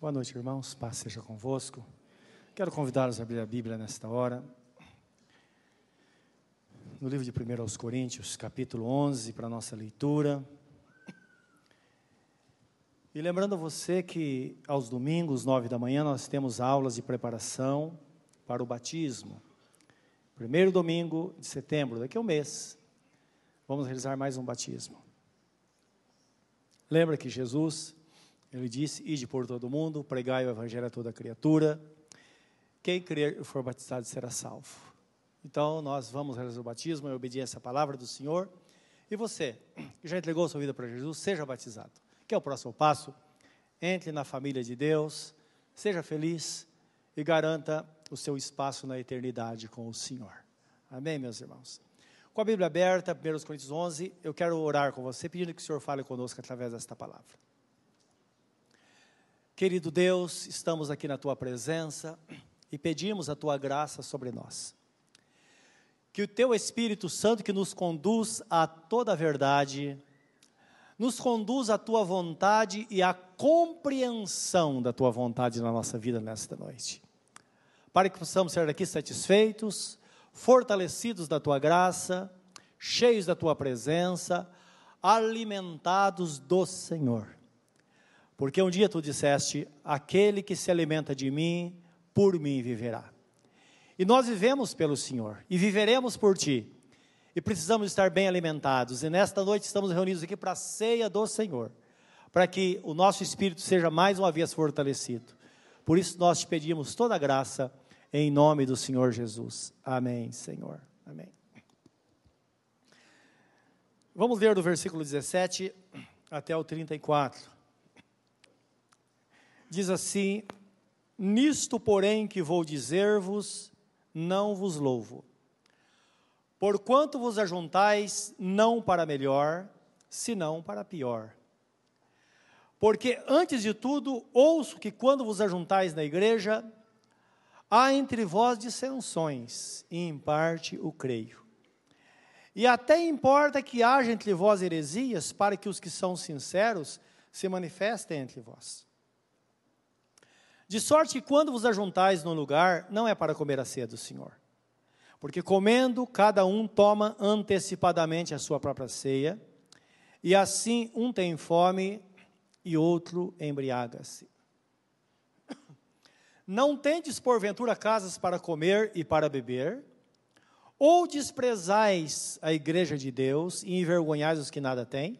Boa noite, irmãos. Paz seja convosco. Quero convidá-los a abrir a Bíblia nesta hora. No livro de 1 aos Coríntios, capítulo 11, para a nossa leitura. E lembrando a você que aos domingos, nove da manhã, nós temos aulas de preparação para o batismo. Primeiro domingo de setembro, daqui a um mês, vamos realizar mais um batismo. Lembra que Jesus ele disse: Ide por todo mundo, pregai o evangelho a toda criatura. Quem crer e for batizado será salvo. Então, nós vamos realizar o batismo em obediência à palavra do Senhor. E você, que já entregou sua vida para Jesus, seja batizado. Que é o próximo passo? Entre na família de Deus, seja feliz e garanta o seu espaço na eternidade com o Senhor. Amém, meus irmãos? Com a Bíblia aberta, 1 Coríntios 11, eu quero orar com você, pedindo que o Senhor fale conosco através desta palavra. Querido Deus, estamos aqui na tua presença e pedimos a tua graça sobre nós. Que o teu Espírito Santo, que nos conduz a toda a verdade, nos conduz à tua vontade e à compreensão da tua vontade na nossa vida nesta noite. Para que possamos ser daqui satisfeitos, fortalecidos da tua graça, cheios da tua presença, alimentados do Senhor porque um dia tu disseste: aquele que se alimenta de mim, por mim viverá. E nós vivemos pelo Senhor e viveremos por ti. E precisamos estar bem alimentados. E nesta noite estamos reunidos aqui para a ceia do Senhor, para que o nosso espírito seja mais uma vez fortalecido. Por isso nós te pedimos toda a graça em nome do Senhor Jesus. Amém, Senhor. Amém. Vamos ler do versículo 17 até o 34 diz assim: Nisto, porém, que vou dizer-vos, não vos louvo. Porquanto vos ajuntais não para melhor, senão para pior. Porque, antes de tudo, ouço que quando vos ajuntais na igreja, há entre vós dissensões, e em parte o creio. E até importa que haja entre vós heresias, para que os que são sinceros se manifestem entre vós. De sorte que quando vos ajuntais num lugar, não é para comer a ceia do Senhor. Porque comendo, cada um toma antecipadamente a sua própria ceia, e assim um tem fome e outro embriaga-se. Não tendes porventura casas para comer e para beber? Ou desprezais a igreja de Deus e envergonhais os que nada têm?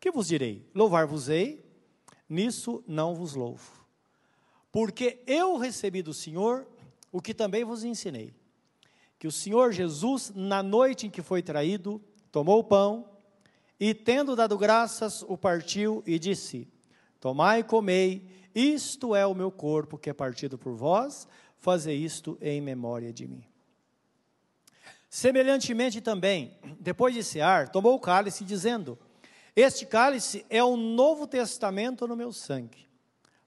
Que vos direi? Louvar-vos-ei? Nisso não vos louvo porque eu recebi do Senhor o que também vos ensinei. Que o Senhor Jesus, na noite em que foi traído, tomou o pão e, tendo dado graças, o partiu e disse: Tomai e comei, isto é o meu corpo que é partido por vós, fazei isto em memória de mim. Semelhantemente também, depois de cear, tomou o cálice, dizendo: Este cálice é o novo testamento no meu sangue.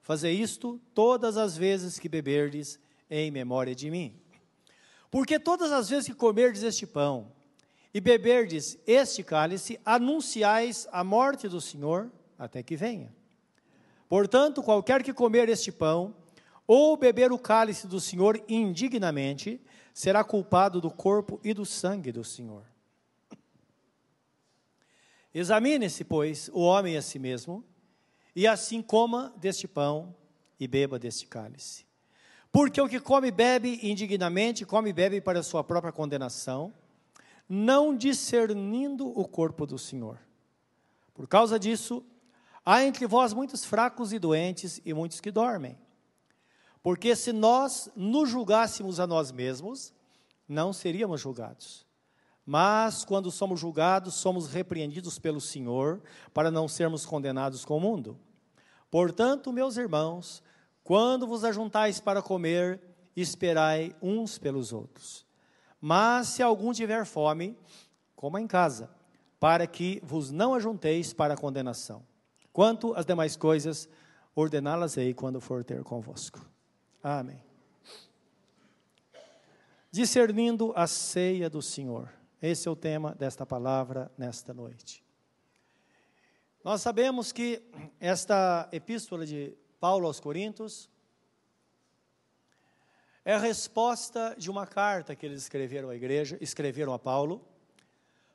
Fazer isto todas as vezes que beberdes em memória de mim. Porque todas as vezes que comerdes este pão e beberdes este cálice, anunciais a morte do Senhor até que venha. Portanto, qualquer que comer este pão ou beber o cálice do Senhor indignamente, será culpado do corpo e do sangue do Senhor. Examine-se, pois, o homem a si mesmo, e assim coma deste pão e beba deste cálice. Porque o que come e bebe indignamente, come e bebe para a sua própria condenação, não discernindo o corpo do Senhor. Por causa disso, há entre vós muitos fracos e doentes e muitos que dormem. Porque se nós nos julgássemos a nós mesmos, não seríamos julgados. Mas quando somos julgados, somos repreendidos pelo Senhor, para não sermos condenados com o mundo. Portanto, meus irmãos, quando vos ajuntais para comer, esperai uns pelos outros. Mas se algum tiver fome, coma em casa, para que vos não ajunteis para a condenação. Quanto às demais coisas, ordená-las-ei quando for ter convosco. Amém. Discernindo a ceia do Senhor. Esse é o tema desta palavra nesta noite. Nós sabemos que esta epístola de Paulo aos Coríntios, é a resposta de uma carta que eles escreveram à igreja, escreveram a Paulo,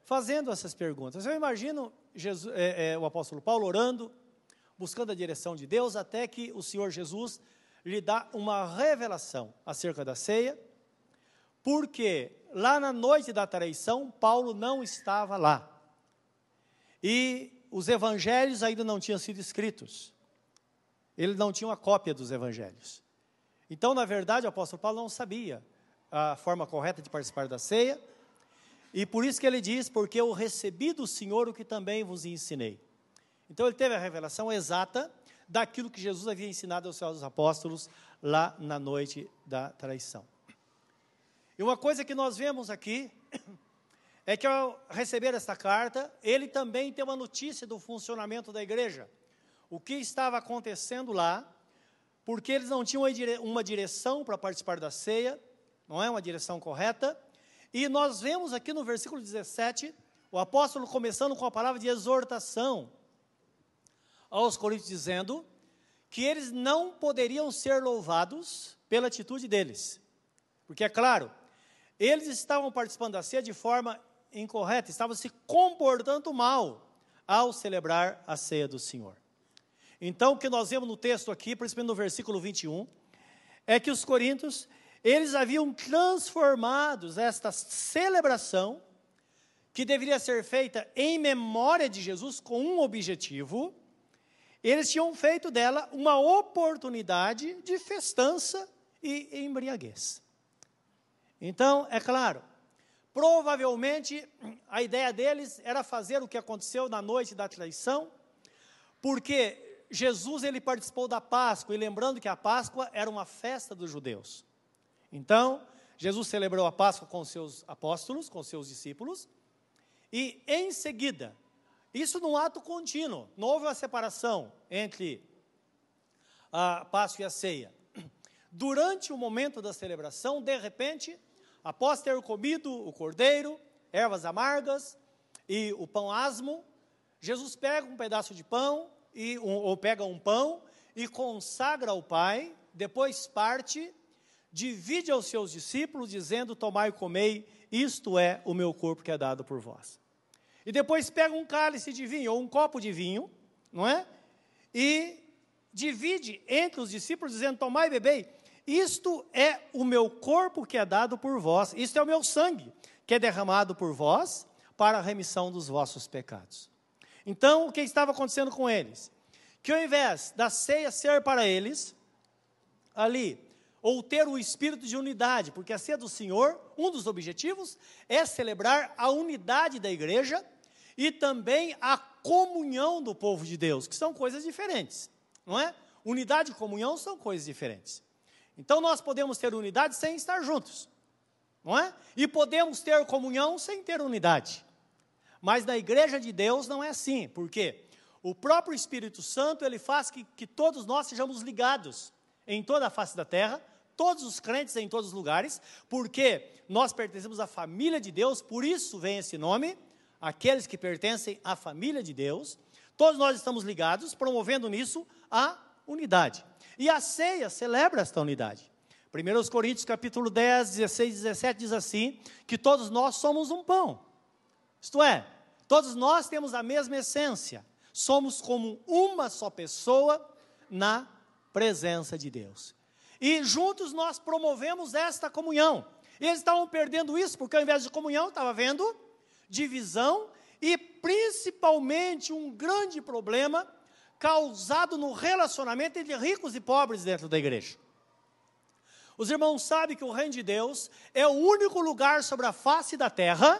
fazendo essas perguntas. Eu imagino Jesus, é, é, o apóstolo Paulo orando, buscando a direção de Deus, até que o Senhor Jesus lhe dá uma revelação acerca da ceia, porque lá na noite da traição, Paulo não estava lá. E os evangelhos ainda não tinham sido escritos. Ele não tinha uma cópia dos evangelhos. Então, na verdade, o apóstolo Paulo não sabia a forma correta de participar da ceia, e por isso que ele diz: Porque eu recebi do Senhor o que também vos ensinei. Então, ele teve a revelação exata daquilo que Jesus havia ensinado aos seus apóstolos lá na noite da traição. E uma coisa que nós vemos aqui é que ao receber esta carta, ele também tem uma notícia do funcionamento da igreja. O que estava acontecendo lá, porque eles não tinham uma direção para participar da ceia, não é uma direção correta. E nós vemos aqui no versículo 17, o apóstolo começando com a palavra de exortação aos coríntios, dizendo que eles não poderiam ser louvados pela atitude deles. Porque, é claro, eles estavam participando da ceia de forma incorreta, estavam se comportando mal ao celebrar a ceia do Senhor. Então, o que nós vemos no texto aqui, principalmente no versículo 21, é que os coríntios, eles haviam transformado esta celebração, que deveria ser feita em memória de Jesus, com um objetivo, eles tinham feito dela uma oportunidade de festança e embriaguez. Então, é claro, provavelmente a ideia deles era fazer o que aconteceu na noite da traição, porque Jesus ele participou da Páscoa, e lembrando que a Páscoa era uma festa dos judeus. Então, Jesus celebrou a Páscoa com seus apóstolos, com seus discípulos, e em seguida, isso num ato contínuo, não houve uma separação entre a Páscoa e a ceia. Durante o momento da celebração, de repente, após ter comido o cordeiro, ervas amargas e o pão asmo, Jesus pega um pedaço de pão, e, um, ou pega um pão e consagra ao Pai, depois parte, divide aos seus discípulos, dizendo: Tomai e comei, isto é o meu corpo que é dado por vós. E depois pega um cálice de vinho, ou um copo de vinho, não é? E divide entre os discípulos, dizendo: Tomai e bebei, isto é o meu corpo que é dado por vós, isto é o meu sangue, que é derramado por vós para a remissão dos vossos pecados. Então, o que estava acontecendo com eles? Que ao invés da ceia ser para eles, ali, ou ter o espírito de unidade, porque a ceia do Senhor, um dos objetivos é celebrar a unidade da igreja e também a comunhão do povo de Deus, que são coisas diferentes, não é? Unidade e comunhão são coisas diferentes. Então nós podemos ter unidade sem estar juntos, não é? E podemos ter comunhão sem ter unidade. Mas na igreja de Deus não é assim, porque o próprio Espírito Santo ele faz que, que todos nós sejamos ligados em toda a face da terra, todos os crentes em todos os lugares, porque nós pertencemos à família de Deus, por isso vem esse nome, aqueles que pertencem à família de Deus, todos nós estamos ligados, promovendo nisso a unidade. E a ceia celebra esta unidade. 1 Coríntios capítulo 10, 16 e 17 diz assim, que todos nós somos um pão. Isto é, todos nós temos a mesma essência. Somos como uma só pessoa na presença de Deus. E juntos nós promovemos esta comunhão. Eles estavam perdendo isso, porque ao invés de comunhão, estava havendo divisão e principalmente um grande problema causado no relacionamento entre ricos e pobres dentro da igreja. Os irmãos sabem que o reino de Deus é o único lugar sobre a face da terra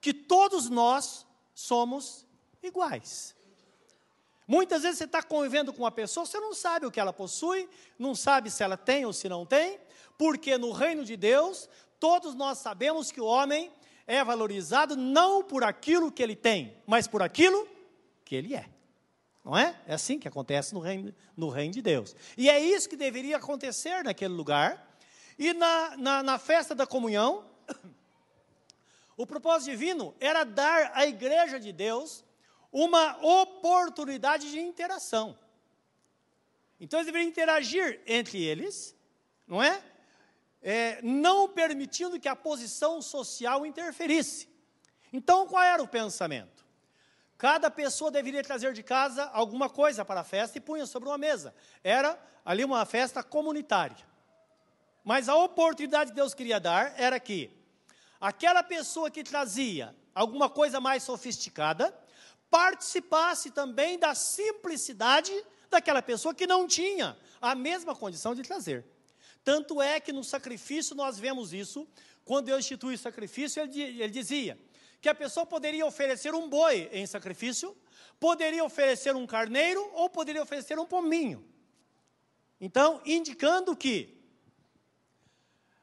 que todos nós somos iguais. Muitas vezes você está convivendo com uma pessoa, você não sabe o que ela possui, não sabe se ela tem ou se não tem, porque no reino de Deus, todos nós sabemos que o homem é valorizado não por aquilo que ele tem, mas por aquilo que ele é. Não é? É assim que acontece no reino, no reino de Deus. E é isso que deveria acontecer naquele lugar. E na, na, na festa da comunhão, o propósito divino era dar à igreja de Deus uma oportunidade de interação. Então eles deveriam interagir entre eles, não é? é? Não permitindo que a posição social interferisse. Então qual era o pensamento? Cada pessoa deveria trazer de casa alguma coisa para a festa e punha sobre uma mesa. Era ali uma festa comunitária. Mas a oportunidade que Deus queria dar era que aquela pessoa que trazia alguma coisa mais sofisticada participasse também da simplicidade daquela pessoa que não tinha a mesma condição de trazer. Tanto é que no sacrifício nós vemos isso, quando Deus institui o sacrifício, ele, ele dizia que a pessoa poderia oferecer um boi em sacrifício, poderia oferecer um carneiro ou poderia oferecer um pominho. Então, indicando que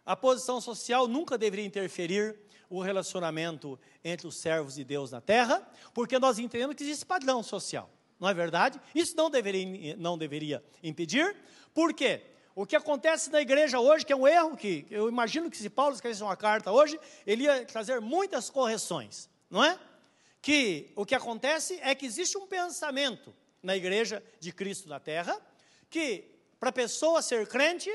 a posição social nunca deveria interferir o relacionamento entre os servos de Deus na terra, porque nós entendemos que existe padrão social, não é verdade? Isso não deveria, não deveria impedir, por quê? O que acontece na igreja hoje, que é um erro, que eu imagino que se Paulo escrevesse uma carta hoje, ele ia trazer muitas correções, não é? Que o que acontece é que existe um pensamento na igreja de Cristo na terra, que para a pessoa ser crente,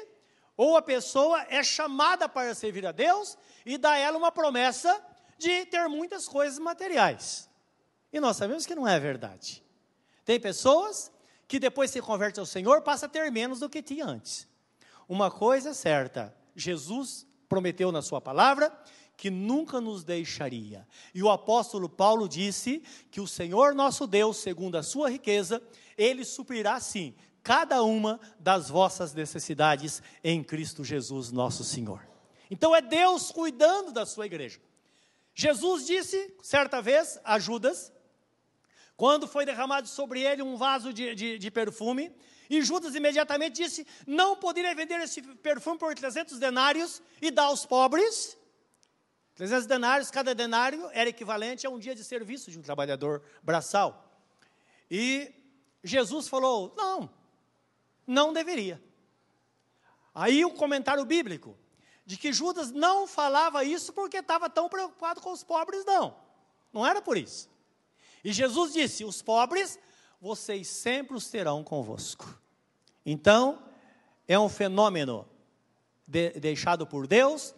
ou a pessoa é chamada para servir a Deus e dá ela uma promessa de ter muitas coisas materiais. E nós sabemos que não é verdade. Tem pessoas que depois se convertem ao Senhor, passa a ter menos do que tinha antes. Uma coisa é certa, Jesus prometeu na sua palavra que nunca nos deixaria. E o apóstolo Paulo disse que o Senhor nosso Deus, segundo a sua riqueza, ele suprirá sim cada uma das vossas necessidades em Cristo Jesus, nosso Senhor. Então é Deus cuidando da sua igreja. Jesus disse, certa vez, a Judas, quando foi derramado sobre ele um vaso de, de, de perfume, e Judas imediatamente disse: Não poderia vender esse perfume por 300 denários e dar aos pobres. 300 denários, cada denário era equivalente a um dia de serviço de um trabalhador braçal. E Jesus falou: Não, não deveria. Aí o comentário bíblico, de que Judas não falava isso porque estava tão preocupado com os pobres, não. Não era por isso. E Jesus disse: Os pobres, vocês sempre os terão convosco. Então, é um fenômeno de, deixado por Deus,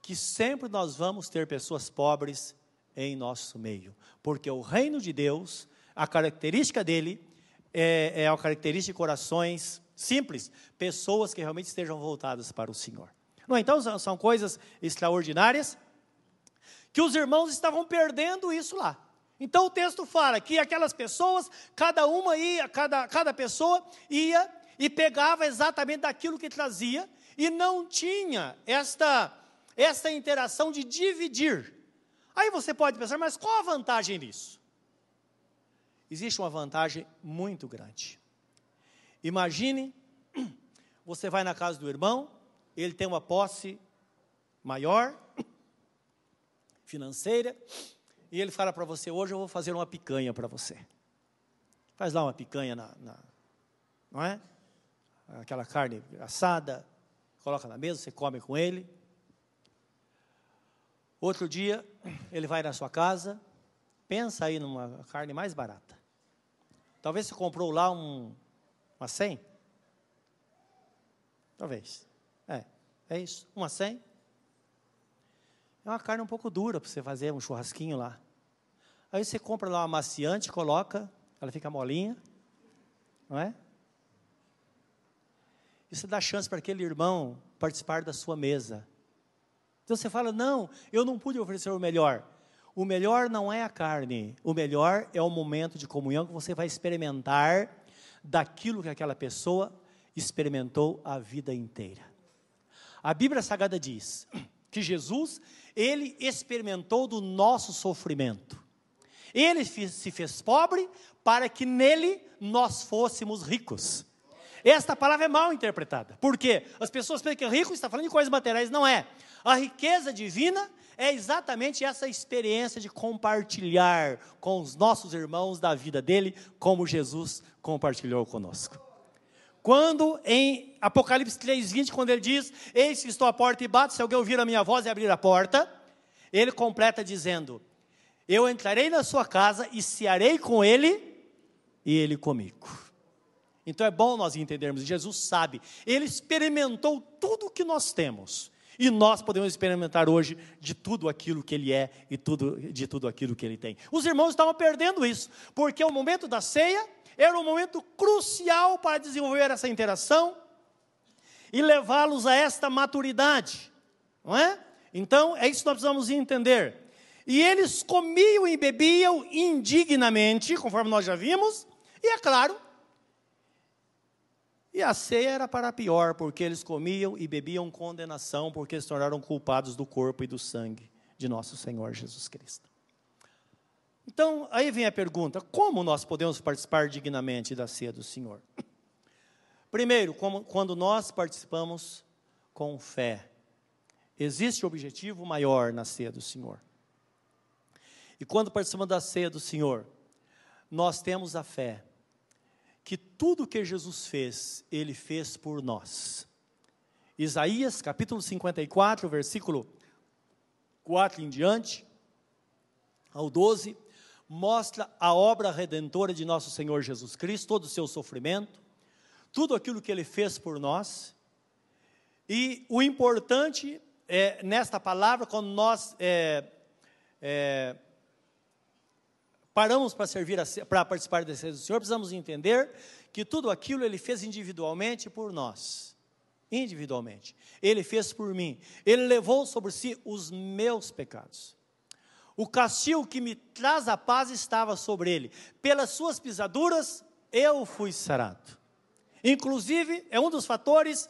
que sempre nós vamos ter pessoas pobres em nosso meio. Porque o reino de Deus, a característica dele, é, é a característica de corações Simples, pessoas que realmente estejam voltadas para o Senhor. Não, então são coisas extraordinárias que os irmãos estavam perdendo isso lá. Então o texto fala que aquelas pessoas, cada uma ia, cada, cada pessoa ia e pegava exatamente daquilo que trazia e não tinha esta, esta interação de dividir. Aí você pode pensar, mas qual a vantagem nisso? Existe uma vantagem muito grande. Imagine, você vai na casa do irmão, ele tem uma posse maior, financeira, e ele fala para você: hoje eu vou fazer uma picanha para você. Faz lá uma picanha, na, na, não é? Aquela carne assada, coloca na mesa, você come com ele. Outro dia, ele vai na sua casa, pensa aí numa carne mais barata. Talvez você comprou lá um, uma 100? Talvez. É, é isso. Uma 100? É uma carne um pouco dura para você fazer um churrasquinho lá. Aí você compra lá uma maciante, coloca, ela fica molinha, não é? E você dá chance para aquele irmão participar da sua mesa. Então você fala: não, eu não pude oferecer o melhor. O melhor não é a carne, o melhor é o momento de comunhão que você vai experimentar daquilo que aquela pessoa experimentou a vida inteira. A Bíblia Sagrada diz que Jesus, ele experimentou do nosso sofrimento. Ele se fez pobre para que nele nós fôssemos ricos. Esta palavra é mal interpretada. Por quê? As pessoas pensam que rico está falando de coisas materiais. Não é. A riqueza divina é exatamente essa experiência de compartilhar com os nossos irmãos da vida dele, como Jesus compartilhou conosco. Quando em Apocalipse 3:20, quando ele diz: "Eis que estou à porta e bato, se alguém ouvir a minha voz e abrir a porta", ele completa dizendo: "Eu entrarei na sua casa e cearei com ele e ele comigo". Então é bom nós entendermos, Jesus sabe, ele experimentou tudo o que nós temos. E nós podemos experimentar hoje de tudo aquilo que ele é e tudo, de tudo aquilo que ele tem. Os irmãos estavam perdendo isso, porque o momento da ceia era um momento crucial para desenvolver essa interação e levá-los a esta maturidade, não é? Então, é isso que nós precisamos entender. E eles comiam e bebiam indignamente, conforme nós já vimos, e é claro, e a ceia era para pior, porque eles comiam e bebiam condenação, porque se tornaram culpados do corpo e do sangue de nosso Senhor Jesus Cristo. Então, aí vem a pergunta: como nós podemos participar dignamente da ceia do Senhor? Primeiro, como, quando nós participamos com fé. Existe um objetivo maior na ceia do Senhor. E quando participamos da ceia do Senhor, nós temos a fé que tudo que Jesus fez, ele fez por nós. Isaías, capítulo 54, versículo 4 em diante, ao 12, mostra a obra redentora de nosso Senhor Jesus Cristo, todo o seu sofrimento, tudo aquilo que ele fez por nós. E o importante é, nesta palavra, quando nós é, é, paramos para servir, para participar ceia do Senhor, precisamos entender que tudo aquilo ele fez individualmente por nós. Individualmente. Ele fez por mim. Ele levou sobre si os meus pecados. O castigo que me traz a paz estava sobre ele. Pelas suas pisaduras eu fui sarado. Inclusive, é um dos fatores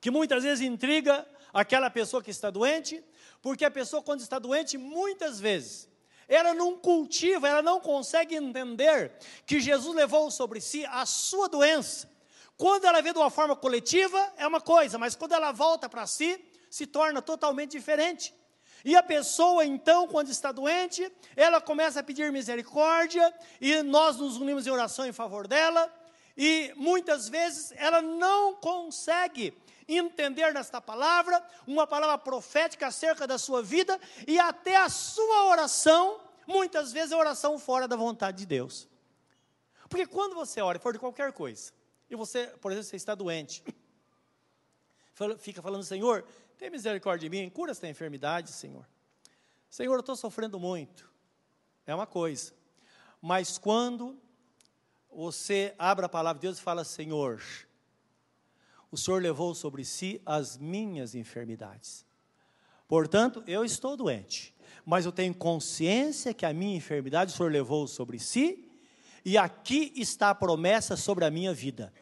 que muitas vezes intriga aquela pessoa que está doente, porque a pessoa, quando está doente, muitas vezes ela não cultiva, ela não consegue entender que Jesus levou sobre si a sua doença. Quando ela vê de uma forma coletiva, é uma coisa, mas quando ela volta para si, se torna totalmente diferente. E a pessoa, então, quando está doente, ela começa a pedir misericórdia, e nós nos unimos em oração em favor dela, e muitas vezes ela não consegue entender nesta palavra, uma palavra profética acerca da sua vida e até a sua oração, muitas vezes é oração fora da vontade de Deus. Porque quando você ora, for de qualquer coisa, e você, por exemplo, você está doente, fica falando, Senhor, tem misericórdia de mim, cura esta enfermidade, Senhor. Senhor, eu estou sofrendo muito. É uma coisa. Mas quando você abre a palavra de Deus e fala, Senhor, o Senhor levou sobre si as minhas enfermidades. Portanto, eu estou doente, mas eu tenho consciência que a minha enfermidade o Senhor levou sobre si, e aqui está a promessa sobre a minha vida.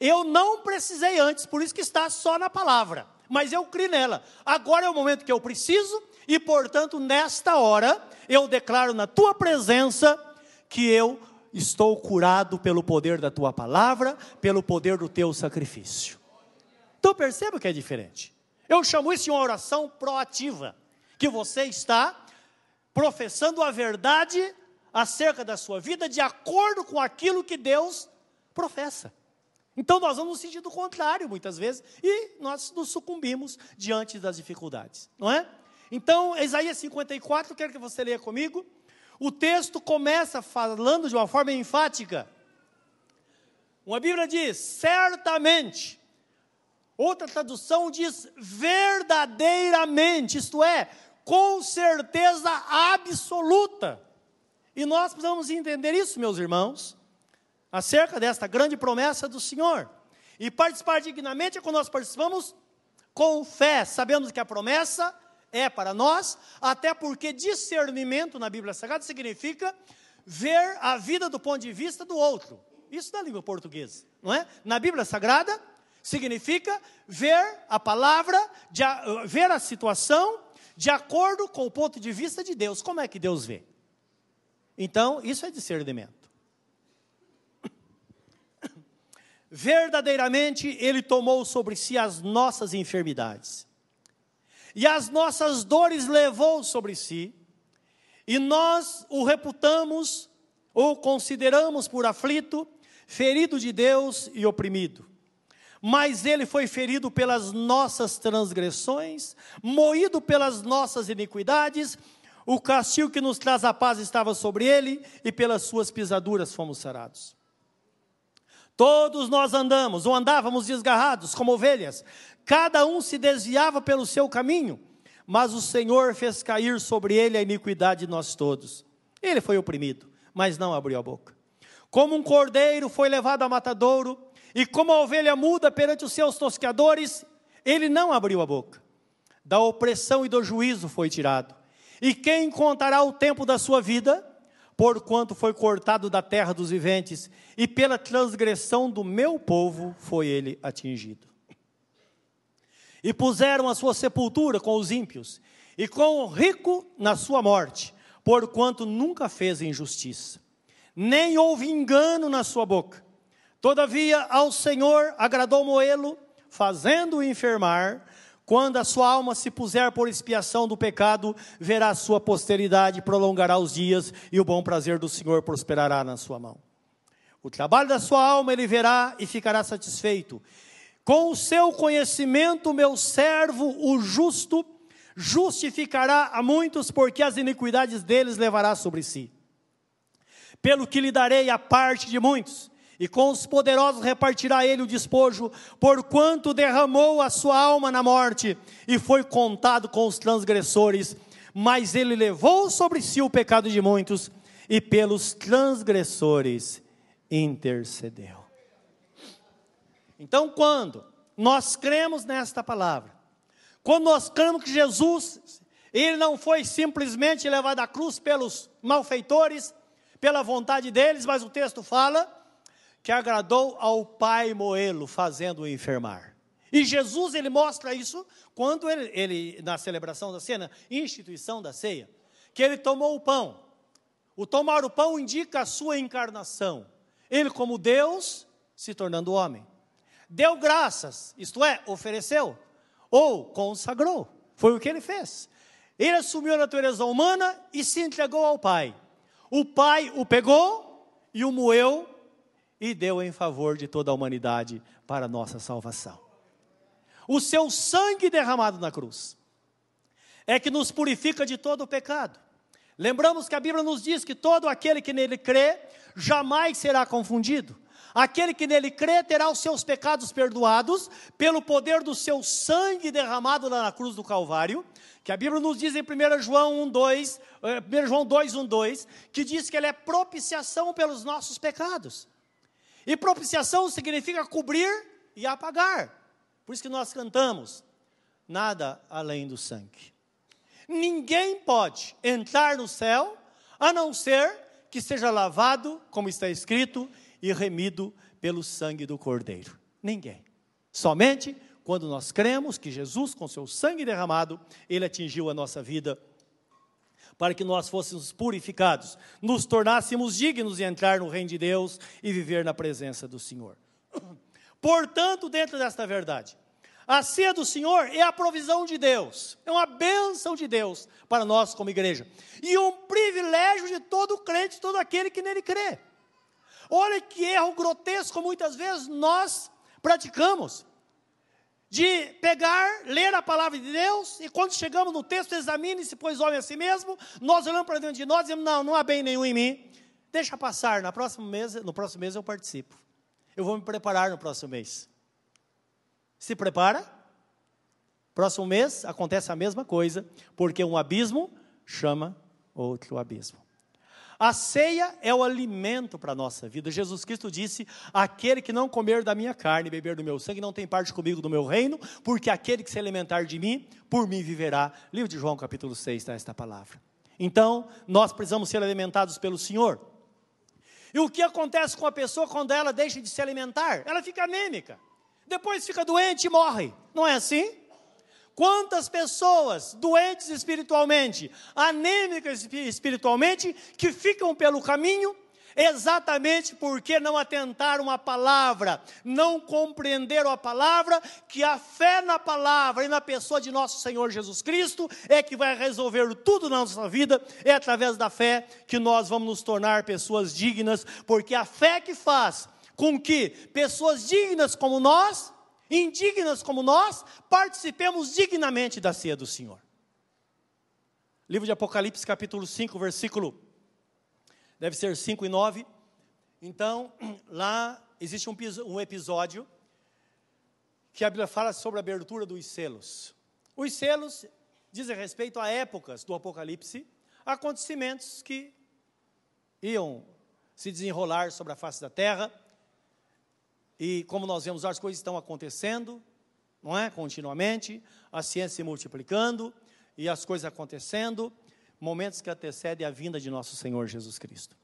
Eu não precisei antes, por isso que está só na palavra, mas eu criei nela. Agora é o momento que eu preciso, e portanto, nesta hora, eu declaro na tua presença que eu estou curado pelo poder da tua palavra, pelo poder do teu sacrifício. Então perceba que é diferente. Eu chamo isso de uma oração proativa, que você está professando a verdade acerca da sua vida de acordo com aquilo que Deus professa. Então nós vamos no sentido contrário muitas vezes e nós nos sucumbimos diante das dificuldades, não é? Então, Isaías 54, quero que você leia comigo. O texto começa falando de uma forma enfática. Uma Bíblia diz: certamente Outra tradução diz verdadeiramente, isto é, com certeza absoluta. E nós precisamos entender isso, meus irmãos, acerca desta grande promessa do Senhor. E participar dignamente é quando nós participamos com fé, sabendo que a promessa é para nós, até porque discernimento na Bíblia Sagrada significa ver a vida do ponto de vista do outro. Isso na língua portuguesa, não é? Na Bíblia Sagrada, significa ver a palavra, de, ver a situação de acordo com o ponto de vista de Deus. Como é que Deus vê? Então, isso é discernimento. Verdadeiramente, Ele tomou sobre si as nossas enfermidades, e as nossas dores levou sobre si, e nós o reputamos ou consideramos por aflito, ferido de Deus e oprimido. Mas ele foi ferido pelas nossas transgressões, moído pelas nossas iniquidades, o castigo que nos traz a paz estava sobre ele, e pelas suas pisaduras fomos sarados. Todos nós andamos, ou andávamos desgarrados como ovelhas, cada um se desviava pelo seu caminho, mas o Senhor fez cair sobre ele a iniquidade de nós todos. Ele foi oprimido, mas não abriu a boca. Como um cordeiro foi levado a matadouro, e como a ovelha muda perante os seus tosqueadores, ele não abriu a boca. Da opressão e do juízo foi tirado. E quem contará o tempo da sua vida? Porquanto foi cortado da terra dos viventes, e pela transgressão do meu povo foi ele atingido. E puseram a sua sepultura com os ímpios, e com o rico na sua morte, porquanto nunca fez injustiça, nem houve engano na sua boca. Todavia ao Senhor agradou moê-lo, fazendo-o enfermar, quando a sua alma se puser por expiação do pecado, verá a sua posteridade, prolongará os dias, e o bom prazer do Senhor prosperará na sua mão. O trabalho da sua alma ele verá e ficará satisfeito. Com o seu conhecimento, meu servo, o justo, justificará a muitos, porque as iniquidades deles levará sobre si. Pelo que lhe darei a parte de muitos e com os poderosos repartirá ele o despojo, porquanto derramou a sua alma na morte e foi contado com os transgressores. Mas ele levou sobre si o pecado de muitos e pelos transgressores intercedeu. Então, quando nós cremos nesta palavra, quando nós cremos que Jesus, ele não foi simplesmente levado à cruz pelos malfeitores, pela vontade deles, mas o texto fala que agradou ao pai Moelo, fazendo-o enfermar. E Jesus, ele mostra isso quando ele, ele, na celebração da cena, instituição da ceia, que ele tomou o pão. O tomar o pão indica a sua encarnação. Ele, como Deus, se tornando homem. Deu graças, isto é, ofereceu, ou consagrou. Foi o que ele fez. Ele assumiu a natureza humana e se entregou ao Pai. O Pai o pegou e o moeu e deu em favor de toda a humanidade para a nossa salvação. O seu sangue derramado na cruz é que nos purifica de todo o pecado. Lembramos que a Bíblia nos diz que todo aquele que nele crê jamais será confundido. Aquele que nele crê terá os seus pecados perdoados pelo poder do seu sangue derramado lá na cruz do Calvário, que a Bíblia nos diz em 1 João 1, 2, 1 João 2, 1, 2, que diz que ele é propiciação pelos nossos pecados. E propiciação significa cobrir e apagar. Por isso que nós cantamos: nada além do sangue. Ninguém pode entrar no céu a não ser que seja lavado, como está escrito, e remido pelo sangue do Cordeiro. Ninguém. Somente quando nós cremos que Jesus, com seu sangue derramado, ele atingiu a nossa vida para que nós fôssemos purificados, nos tornássemos dignos de entrar no reino de Deus e viver na presença do Senhor. Portanto, dentro desta verdade, a ceia do Senhor é a provisão de Deus, é uma bênção de Deus para nós como igreja, e um privilégio de todo crente, todo aquele que nele crê. Olha que erro grotesco muitas vezes nós praticamos de pegar, ler a palavra de Deus, e quando chegamos no texto, examine-se, pois homem a si mesmo, nós olhamos para dentro de nós e dizemos, não, não há bem nenhum em mim, deixa passar, na próxima mês, no próximo mês eu participo. Eu vou me preparar no próximo mês. Se prepara, próximo mês acontece a mesma coisa, porque um abismo chama outro abismo. A ceia é o alimento para a nossa vida. Jesus Cristo disse: Aquele que não comer da minha carne e beber do meu sangue não tem parte comigo do meu reino, porque aquele que se alimentar de mim, por mim viverá. Livro de João, capítulo 6, está esta palavra. Então, nós precisamos ser alimentados pelo Senhor. E o que acontece com a pessoa quando ela deixa de se alimentar? Ela fica anêmica. Depois fica doente e morre. Não é assim? Quantas pessoas doentes espiritualmente, anêmicas espiritualmente, que ficam pelo caminho exatamente porque não atentaram à palavra, não compreenderam a palavra, que a fé na palavra e na pessoa de nosso Senhor Jesus Cristo é que vai resolver tudo na nossa vida, é através da fé que nós vamos nos tornar pessoas dignas, porque a fé que faz com que pessoas dignas como nós indignas como nós, participemos dignamente da ceia do Senhor. Livro de Apocalipse, capítulo 5, versículo, deve ser 5 e 9. Então, lá existe um, um episódio que a Bíblia fala sobre a abertura dos selos. Os selos dizem respeito a épocas do Apocalipse, acontecimentos que iam se desenrolar sobre a face da terra. E como nós vemos, as coisas estão acontecendo, não é? Continuamente, a ciência se multiplicando e as coisas acontecendo, momentos que antecedem a vinda de nosso Senhor Jesus Cristo.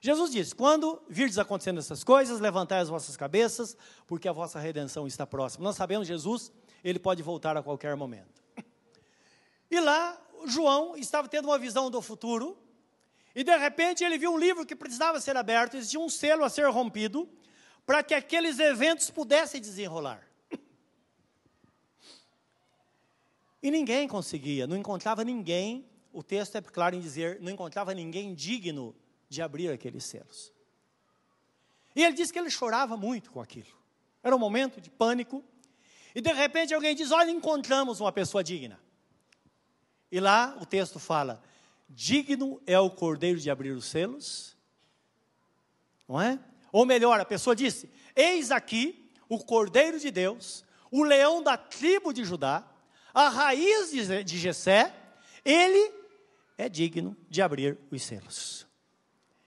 Jesus disse: Quando virdes acontecendo essas coisas, levantai as vossas cabeças, porque a vossa redenção está próxima. Nós sabemos, Jesus, ele pode voltar a qualquer momento. E lá, João estava tendo uma visão do futuro, e de repente ele viu um livro que precisava ser aberto, existia um selo a ser rompido, para que aqueles eventos pudessem desenrolar. E ninguém conseguia, não encontrava ninguém, o texto é claro em dizer, não encontrava ninguém digno de abrir aqueles selos. E ele disse que ele chorava muito com aquilo. Era um momento de pânico. E de repente alguém diz: Olha, encontramos uma pessoa digna. E lá o texto fala: Digno é o cordeiro de abrir os selos. Não é? Ou melhor, a pessoa disse: Eis aqui o cordeiro de Deus, o leão da tribo de Judá, a raiz de Jessé, ele é digno de abrir os selos.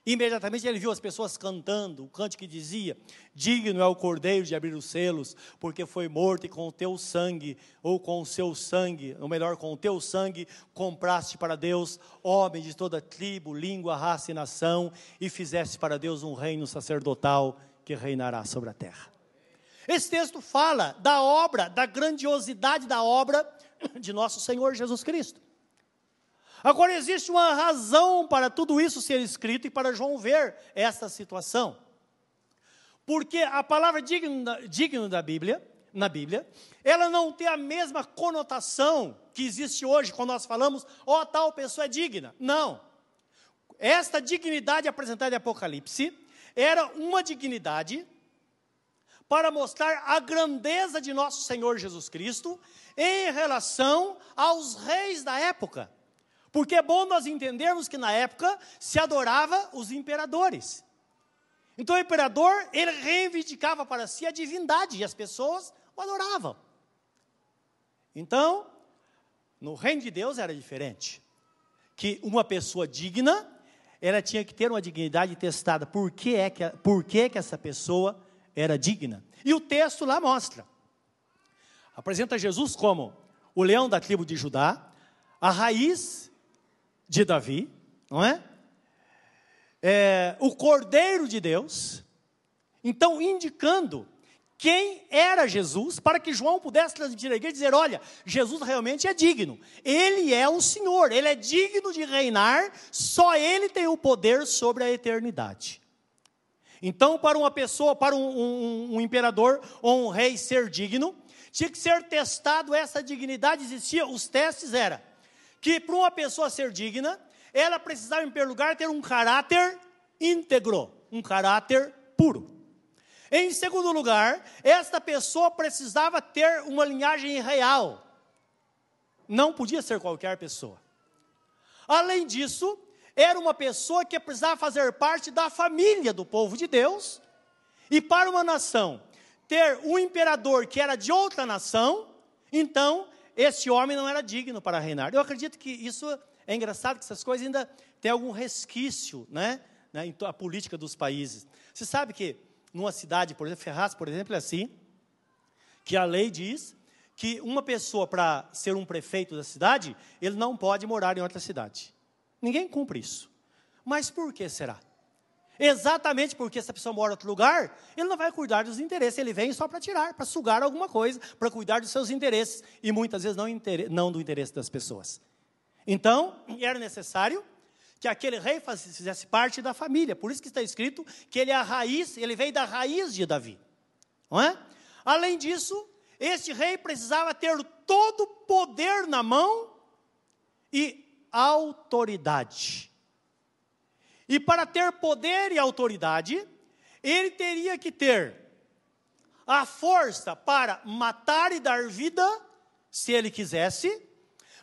Imediatamente ele viu as pessoas cantando, o cante que dizia: Digno é o cordeiro de abrir os selos, porque foi morto e com o teu sangue, ou com o seu sangue, ou melhor, com o teu sangue, compraste para Deus homens de toda tribo, língua, raça e nação, e fizeste para Deus um reino sacerdotal que reinará sobre a terra. Esse texto fala da obra, da grandiosidade da obra de nosso Senhor Jesus Cristo. Agora, existe uma razão para tudo isso ser escrito e para João ver essa situação. Porque a palavra digno, digno da Bíblia, na Bíblia, ela não tem a mesma conotação que existe hoje quando nós falamos, ó, oh, tal pessoa é digna. Não. Esta dignidade apresentada em Apocalipse era uma dignidade para mostrar a grandeza de nosso Senhor Jesus Cristo em relação aos reis da época. Porque é bom nós entendermos que na época se adorava os imperadores. Então o imperador, ele reivindicava para si a divindade e as pessoas o adoravam. Então, no reino de Deus era diferente. Que uma pessoa digna, ela tinha que ter uma dignidade testada. Por que é que, por que, que essa pessoa era digna? E o texto lá mostra. Apresenta Jesus como o leão da tribo de Judá, a raiz de Davi, não é? é? O Cordeiro de Deus, então indicando quem era Jesus, para que João pudesse transmitir à igreja e dizer: olha, Jesus realmente é digno, ele é o Senhor, ele é digno de reinar, só ele tem o poder sobre a eternidade. Então, para uma pessoa, para um, um, um imperador ou um rei ser digno, tinha que ser testado essa dignidade, existia, os testes eram que para uma pessoa ser digna, ela precisava, em primeiro lugar, ter um caráter íntegro, um caráter puro. Em segundo lugar, esta pessoa precisava ter uma linhagem real. Não podia ser qualquer pessoa. Além disso, era uma pessoa que precisava fazer parte da família do povo de Deus. E para uma nação ter um imperador que era de outra nação, então esse homem não era digno para reinar. Eu acredito que isso é engraçado, que essas coisas ainda têm algum resquício, né? né a política dos países. Você sabe que numa cidade, por exemplo, Ferraz, por exemplo, é assim, que a lei diz que uma pessoa, para ser um prefeito da cidade, ele não pode morar em outra cidade. Ninguém cumpre isso. Mas por que será? Exatamente porque essa pessoa mora em outro lugar, ele não vai cuidar dos interesses, ele vem só para tirar, para sugar alguma coisa, para cuidar dos seus interesses, e muitas vezes não, não do interesse das pessoas. Então, era necessário que aquele rei fizesse parte da família, por isso que está escrito que ele é a raiz, ele veio da raiz de Davi. Não é? Além disso, este rei precisava ter todo o poder na mão e autoridade. E para ter poder e autoridade, ele teria que ter a força para matar e dar vida, se ele quisesse,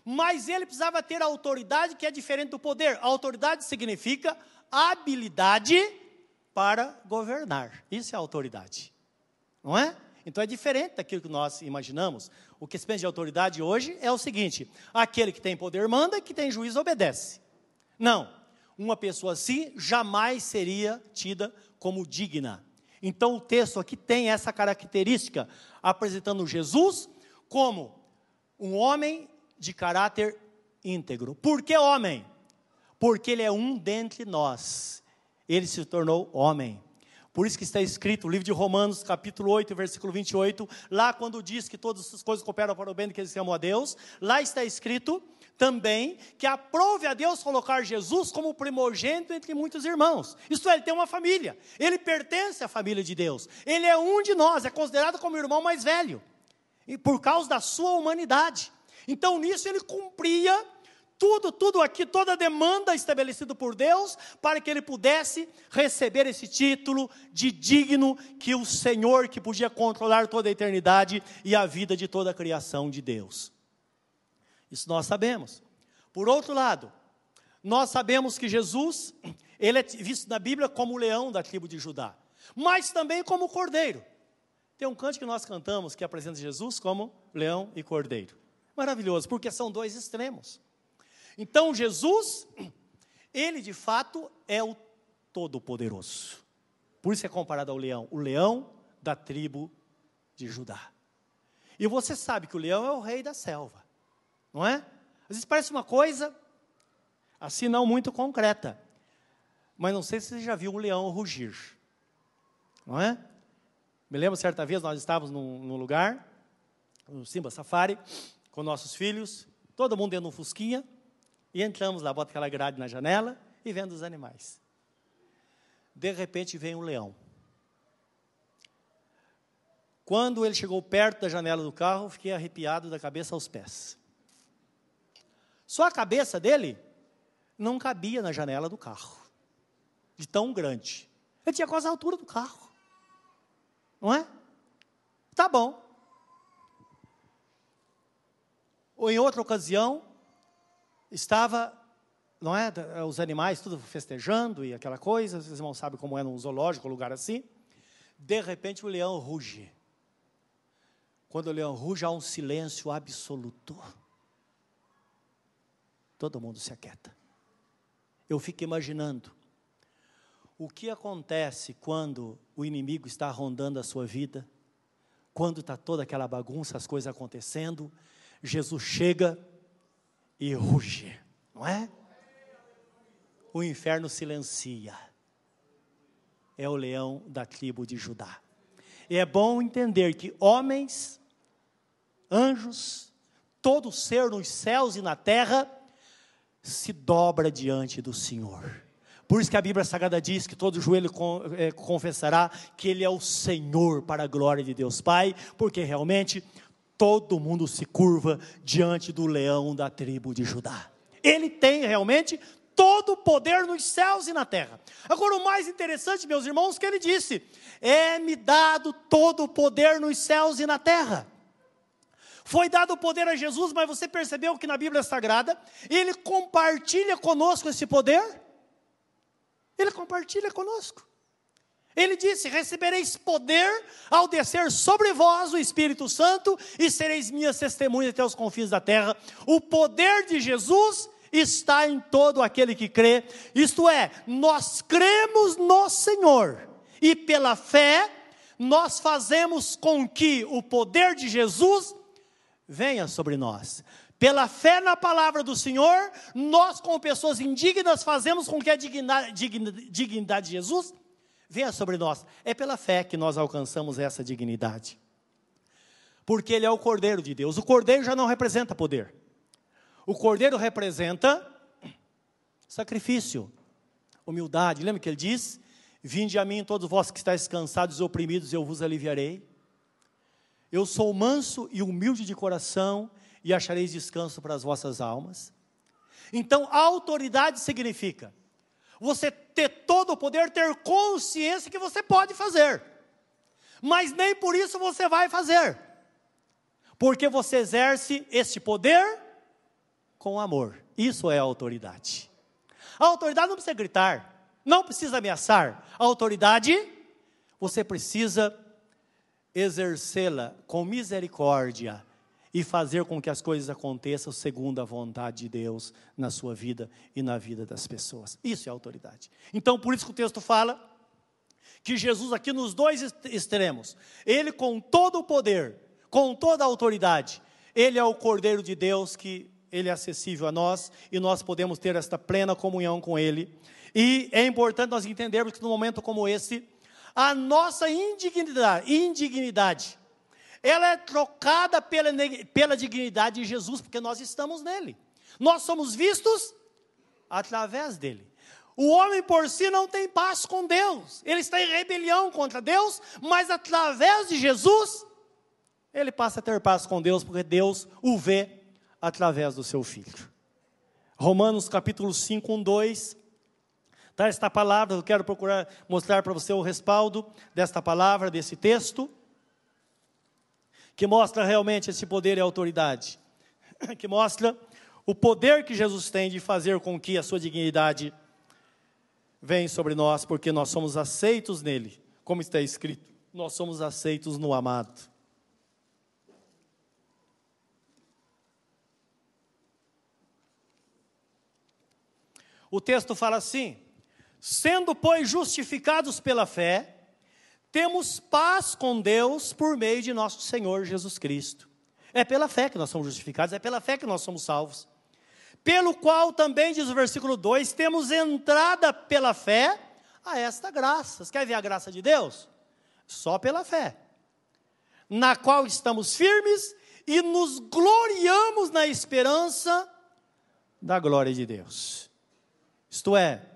mas ele precisava ter a autoridade que é diferente do poder. A autoridade significa habilidade para governar. Isso é autoridade. Não é? Então é diferente daquilo que nós imaginamos. O que se pensa de autoridade hoje é o seguinte: aquele que tem poder manda, que tem juízo obedece. Não. Uma pessoa assim jamais seria tida como digna. Então o texto aqui tem essa característica, apresentando Jesus como um homem de caráter íntegro. Por que homem? Porque ele é um dentre nós. Ele se tornou homem. Por isso que está escrito no livro de Romanos, capítulo 8, versículo 28, lá quando diz que todas essas coisas cooperam para o bem que eles amam a Deus, lá está escrito também que aprove a Deus colocar Jesus como primogênito entre muitos irmãos. Isto é, ele tem uma família, ele pertence à família de Deus, ele é um de nós, é considerado como o irmão mais velho, e por causa da sua humanidade. Então nisso ele cumpria tudo, tudo aqui, toda a demanda estabelecida por Deus, para que ele pudesse receber esse título de digno que o Senhor, que podia controlar toda a eternidade e a vida de toda a criação de Deus. Isso nós sabemos. Por outro lado, nós sabemos que Jesus, ele é visto na Bíblia como o leão da tribo de Judá, mas também como o cordeiro. Tem um canto que nós cantamos que apresenta Jesus como leão e cordeiro. Maravilhoso, porque são dois extremos. Então Jesus, ele de fato é o Todo-Poderoso. Por isso é comparado ao leão, o leão da tribo de Judá. E você sabe que o leão é o rei da selva, não é? Às vezes parece uma coisa assim não muito concreta, mas não sei se você já viu um leão rugir, não é? Me lembro certa vez nós estávamos num, num lugar, no Simba Safari, com nossos filhos, todo mundo dentro de um fusquinha, e entramos lá, bota aquela grade na janela e vendo os animais. De repente vem um leão. Quando ele chegou perto da janela do carro, fiquei arrepiado da cabeça aos pés. Só a cabeça dele não cabia na janela do carro, de tão grande. Ele tinha quase a altura do carro. Não é? Tá bom. Ou em outra ocasião, estava, não é, os animais tudo festejando e aquela coisa, os irmãos sabem como é num zoológico, um lugar assim. De repente o leão ruge. Quando o leão ruge, há um silêncio absoluto. Todo mundo se aquieta. Eu fico imaginando o que acontece quando o inimigo está rondando a sua vida, quando está toda aquela bagunça, as coisas acontecendo, Jesus chega e ruge, não é? O inferno silencia. É o leão da tribo de Judá. E é bom entender que homens, anjos, todo ser nos céus e na terra se dobra diante do Senhor. Por isso que a Bíblia Sagrada diz que todo joelho é, confessará que Ele é o Senhor para a glória de Deus Pai, porque realmente todo mundo se curva diante do leão da tribo de Judá. Ele tem realmente todo o poder nos céus e na terra. Agora, o mais interessante, meus irmãos, que ele disse: é-me dado todo o poder nos céus e na terra. Foi dado o poder a Jesus, mas você percebeu que na Bíblia Sagrada ele compartilha conosco esse poder? Ele compartilha conosco. Ele disse: Recebereis poder ao descer sobre vós o Espírito Santo e sereis minhas testemunhas até os confins da terra. O poder de Jesus está em todo aquele que crê, isto é, nós cremos no Senhor e pela fé nós fazemos com que o poder de Jesus venha sobre nós. Pela fé na palavra do Senhor, nós, como pessoas indignas, fazemos com que a dignidade, dignidade de Jesus venha sobre nós. É pela fé que nós alcançamos essa dignidade. Porque Ele é o Cordeiro de Deus. O Cordeiro já não representa poder. O Cordeiro representa sacrifício, humildade. Lembra que Ele diz: Vinde a mim, todos vós que estáis cansados e oprimidos, eu vos aliviarei. Eu sou manso e humilde de coração, e achareis descanso para as vossas almas. Então, autoridade significa você ter todo o poder, ter consciência que você pode fazer. Mas nem por isso você vai fazer. Porque você exerce este poder com amor. Isso é autoridade. A autoridade não precisa gritar. não precisa ameaçar. A autoridade, você precisa exercê-la com misericórdia e fazer com que as coisas aconteçam segundo a vontade de Deus na sua vida e na vida das pessoas. Isso é autoridade. Então, por isso que o texto fala que Jesus, aqui nos dois extremos, ele com todo o poder, com toda a autoridade, ele é o Cordeiro de Deus que ele é acessível a nós e nós podemos ter esta plena comunhão com ele. E é importante nós entendermos que num momento como esse, a nossa indignidade, indignidade ela é trocada pela, pela dignidade de Jesus, porque nós estamos nele. Nós somos vistos através dele. O homem por si não tem paz com Deus, ele está em rebelião contra Deus, mas através de Jesus, ele passa a ter paz com Deus, porque Deus o vê através do seu filho. Romanos capítulo 5, 1, 2. Está esta palavra, eu quero procurar mostrar para você o respaldo desta palavra, desse texto que mostra realmente esse poder e autoridade, que mostra o poder que Jesus tem de fazer com que a sua dignidade venha sobre nós, porque nós somos aceitos nele, como está escrito, nós somos aceitos no amado. O texto fala assim: sendo, pois, justificados pela fé, temos paz com Deus por meio de nosso Senhor Jesus Cristo. É pela fé que nós somos justificados, é pela fé que nós somos salvos. Pelo qual também, diz o versículo 2, temos entrada pela fé a esta graça. Você quer ver a graça de Deus? Só pela fé. Na qual estamos firmes e nos gloriamos na esperança da glória de Deus. Isto é,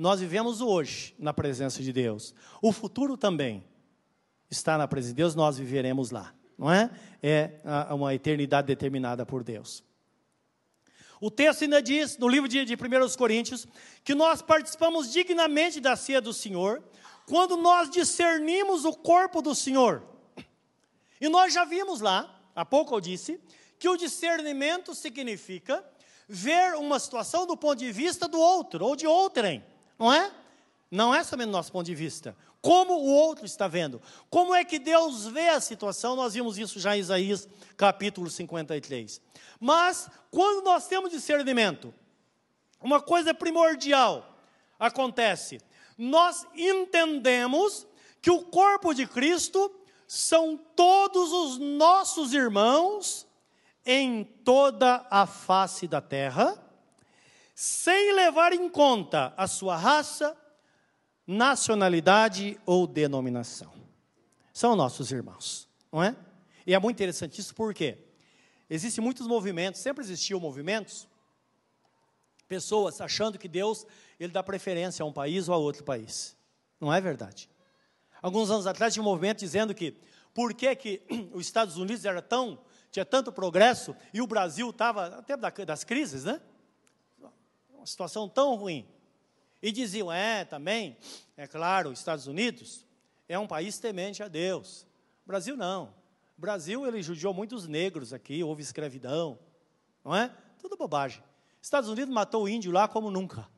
nós vivemos hoje na presença de Deus. O futuro também está na presença de Deus, nós viveremos lá, não é? É uma eternidade determinada por Deus. O texto ainda diz, no livro de, de 1 Coríntios, que nós participamos dignamente da ceia do Senhor, quando nós discernimos o corpo do Senhor. E nós já vimos lá, há pouco eu disse, que o discernimento significa ver uma situação do ponto de vista do outro, ou de outrem. Não é? Não é somente do nosso ponto de vista. Como o outro está vendo. Como é que Deus vê a situação? Nós vimos isso já em Isaías capítulo 53. Mas, quando nós temos discernimento, uma coisa primordial acontece. Nós entendemos que o corpo de Cristo são todos os nossos irmãos em toda a face da terra sem levar em conta a sua raça, nacionalidade ou denominação. São nossos irmãos, não é? E é muito interessante isso porque existem muitos movimentos, sempre existiu movimentos, pessoas achando que Deus ele dá preferência a um país ou a outro país. Não é verdade. Alguns anos atrás tinha um movimento dizendo que por que, que os Estados Unidos era tão, tinha tanto progresso e o Brasil estava, até das crises, né? Uma situação tão ruim. E diziam, é, também, é claro, os Estados Unidos é um país temente a Deus. Brasil não. Brasil, ele judiou muitos negros aqui, houve escravidão, não é? Tudo bobagem. Estados Unidos matou o índio lá como nunca.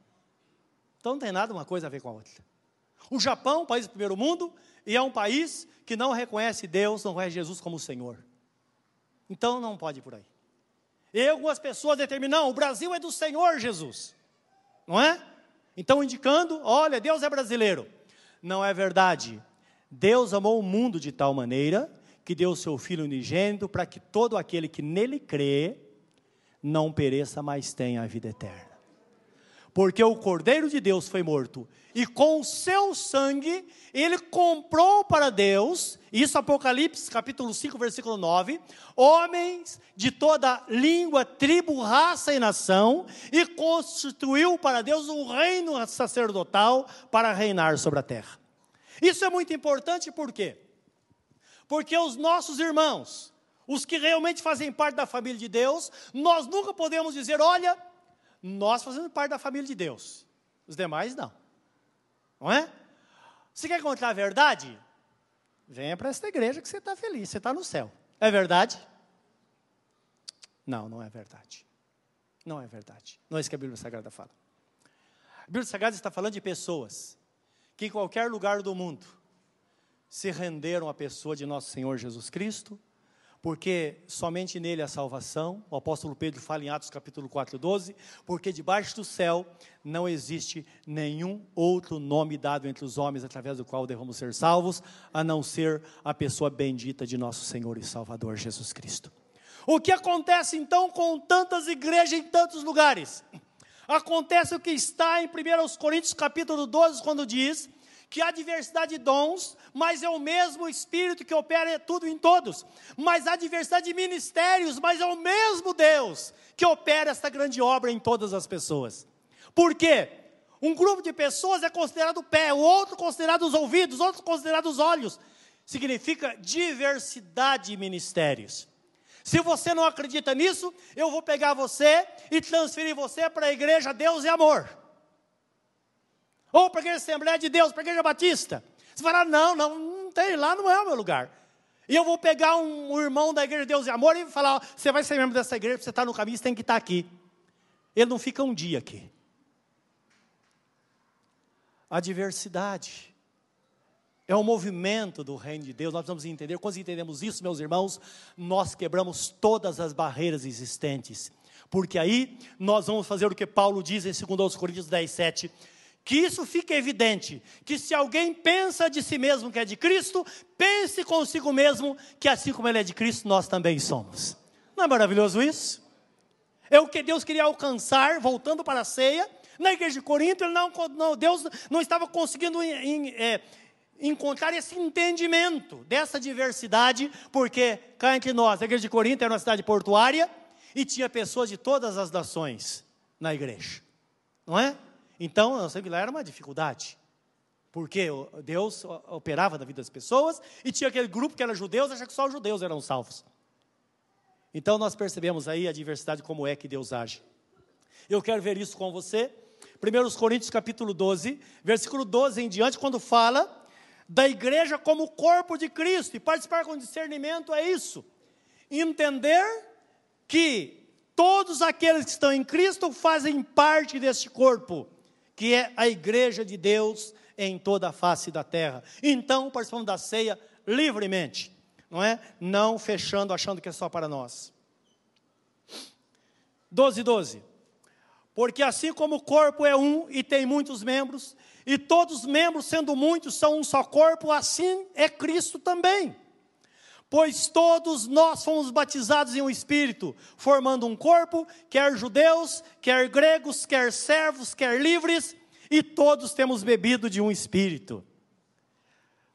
Então não tem nada uma coisa a ver com a outra. O Japão, país do primeiro mundo, e é um país que não reconhece Deus, não reconhece Jesus como Senhor. Então não pode ir por aí. E algumas pessoas determinam, o Brasil é do Senhor Jesus. Não é? Então indicando, olha, Deus é brasileiro. Não é verdade. Deus amou o mundo de tal maneira que deu o seu Filho unigênito para que todo aquele que nele crê não pereça, mas tenha a vida eterna porque o Cordeiro de Deus foi morto, e com o seu sangue ele comprou para Deus, isso Apocalipse capítulo 5, versículo 9, homens de toda língua, tribo, raça e nação, e constituiu para Deus um reino sacerdotal para reinar sobre a terra. Isso é muito importante por quê? Porque os nossos irmãos, os que realmente fazem parte da família de Deus, nós nunca podemos dizer, olha, nós fazemos parte da família de Deus. Os demais não. Não é? Você quer encontrar a verdade? Venha para esta igreja que você está feliz, você está no céu. É verdade? Não, não é verdade. Não é verdade. Não é isso que a Bíblia Sagrada fala. A Bíblia Sagrada está falando de pessoas que em qualquer lugar do mundo se renderam à pessoa de nosso Senhor Jesus Cristo, porque somente nele há salvação. O apóstolo Pedro fala em Atos capítulo 4, 12, porque debaixo do céu não existe nenhum outro nome dado entre os homens através do qual devemos ser salvos, a não ser a pessoa bendita de nosso Senhor e Salvador Jesus Cristo. O que acontece então com tantas igrejas em tantos lugares? Acontece o que está em 1 Coríntios capítulo 12, quando diz que há diversidade de dons, mas é o mesmo Espírito que opera tudo em todos. Mas há diversidade de ministérios, mas é o mesmo Deus que opera esta grande obra em todas as pessoas. Por quê? Um grupo de pessoas é considerado o pé, o outro considerado os ouvidos, outro considerado os olhos. Significa diversidade de ministérios. Se você não acredita nisso, eu vou pegar você e transferir você para a igreja Deus e Amor. Ou para a igreja Assembleia de Deus, para a igreja Batista. Você falar, não, não, não tem, lá não é o meu lugar. E eu vou pegar um, um irmão da igreja de Deus e Amor e falar, ó, você vai ser membro dessa igreja, você está no caminho, você tem que estar aqui. Ele não fica um dia aqui. A diversidade é um movimento do reino de Deus, nós precisamos entender, quando entendemos isso, meus irmãos, nós quebramos todas as barreiras existentes, porque aí nós vamos fazer o que Paulo diz em 2 Coríntios 10, 7, que isso fique evidente, que se alguém pensa de si mesmo que é de Cristo, pense consigo mesmo que assim como ele é de Cristo, nós também somos. Não é maravilhoso isso? É o que Deus queria alcançar, voltando para a ceia, na igreja de Corinto, não, não, Deus não estava conseguindo em, é, encontrar esse entendimento dessa diversidade, porque cá entre nós, a igreja de Corinto era uma cidade portuária e tinha pessoas de todas as nações na igreja, não é? Então, eu sei que lá era uma dificuldade. Porque Deus operava na vida das pessoas e tinha aquele grupo que era judeus, achava que só os judeus eram salvos. Então nós percebemos aí a diversidade como é que Deus age. Eu quero ver isso com você. 1 Coríntios capítulo 12, versículo 12 em diante, quando fala da igreja como corpo de Cristo. E participar com discernimento é isso. Entender que todos aqueles que estão em Cristo fazem parte deste corpo que é a igreja de Deus em toda a face da terra. Então, participamos da ceia livremente, não é? Não fechando, achando que é só para nós. 12, 12. Porque assim como o corpo é um e tem muitos membros, e todos os membros, sendo muitos, são um só corpo, assim é Cristo também. Pois todos nós fomos batizados em um espírito, formando um corpo, quer judeus, quer gregos, quer servos, quer livres, e todos temos bebido de um espírito.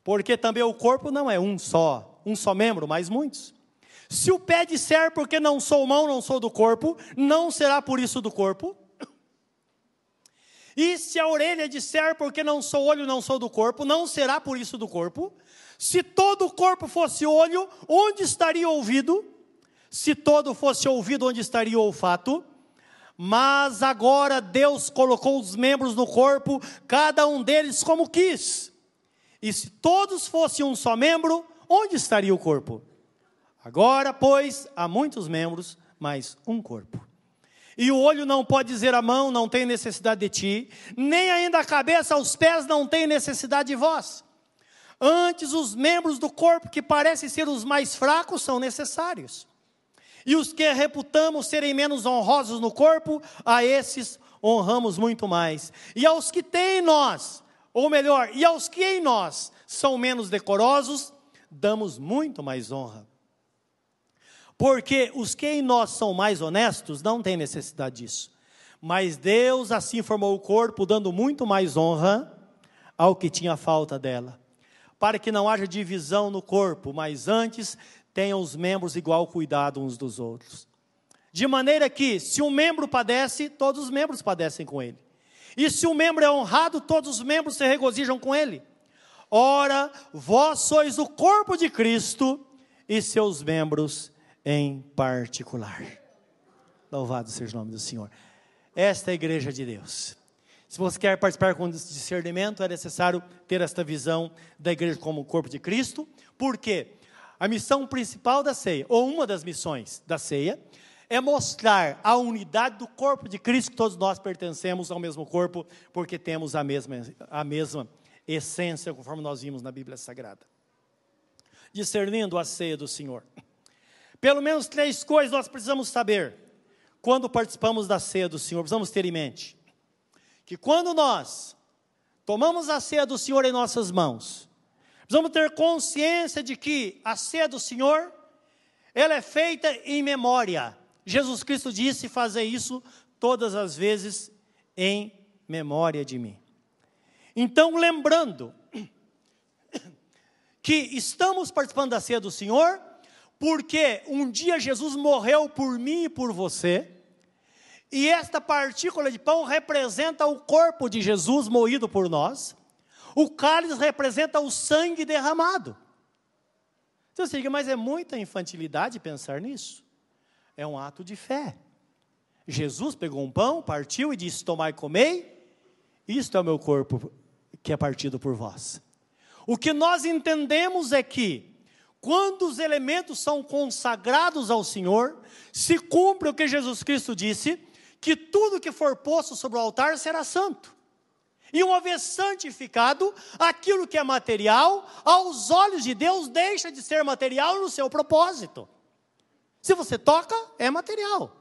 Porque também o corpo não é um só, um só membro, mas muitos. Se o pé disser, porque não sou mão, não sou do corpo, não será por isso do corpo. E se a orelha disser, porque não sou olho, não sou do corpo, não será por isso do corpo. Se todo o corpo fosse olho, onde estaria o ouvido? Se todo fosse ouvido, onde estaria o olfato? Mas agora Deus colocou os membros no corpo, cada um deles como quis. E se todos fossem um só membro, onde estaria o corpo? Agora, pois, há muitos membros, mas um corpo. E o olho não pode dizer à mão, não tem necessidade de ti, nem ainda a cabeça, os pés não têm necessidade de vós. Antes, os membros do corpo que parecem ser os mais fracos são necessários. E os que reputamos serem menos honrosos no corpo, a esses honramos muito mais. E aos que têm em nós, ou melhor, e aos que em nós são menos decorosos, damos muito mais honra. Porque os que em nós são mais honestos não têm necessidade disso. Mas Deus assim formou o corpo, dando muito mais honra ao que tinha falta dela para que não haja divisão no corpo, mas antes tenham os membros igual cuidado uns dos outros. De maneira que, se um membro padece, todos os membros padecem com ele. E se um membro é honrado, todos os membros se regozijam com ele. Ora, vós sois o corpo de Cristo e seus membros em particular. Louvado seja o nome do Senhor. Esta é a igreja de Deus. Se você quer participar com discernimento, é necessário ter esta visão da igreja como o corpo de Cristo, porque a missão principal da ceia, ou uma das missões da ceia, é mostrar a unidade do corpo de Cristo, que todos nós pertencemos ao mesmo corpo, porque temos a mesma, a mesma essência, conforme nós vimos na Bíblia Sagrada. Discernindo a ceia do Senhor. Pelo menos três coisas nós precisamos saber quando participamos da ceia do Senhor, precisamos ter em mente. Que quando nós tomamos a ceia do Senhor em nossas mãos, precisamos ter consciência de que a ceia do Senhor, ela é feita em memória Jesus Cristo disse fazer isso todas as vezes em memória de mim. Então, lembrando que estamos participando da ceia do Senhor, porque um dia Jesus morreu por mim e por você, e esta partícula de pão representa o corpo de Jesus moído por nós, o cálice representa o sangue derramado. Então você diga, mas é muita infantilidade pensar nisso é um ato de fé. Jesus pegou um pão, partiu e disse: Tomai e comei, isto é o meu corpo que é partido por vós. O que nós entendemos é que, quando os elementos são consagrados ao Senhor, se cumpre o que Jesus Cristo disse, que tudo que for posto sobre o altar será santo. E uma vez santificado, aquilo que é material, aos olhos de Deus, deixa de ser material no seu propósito. Se você toca, é material.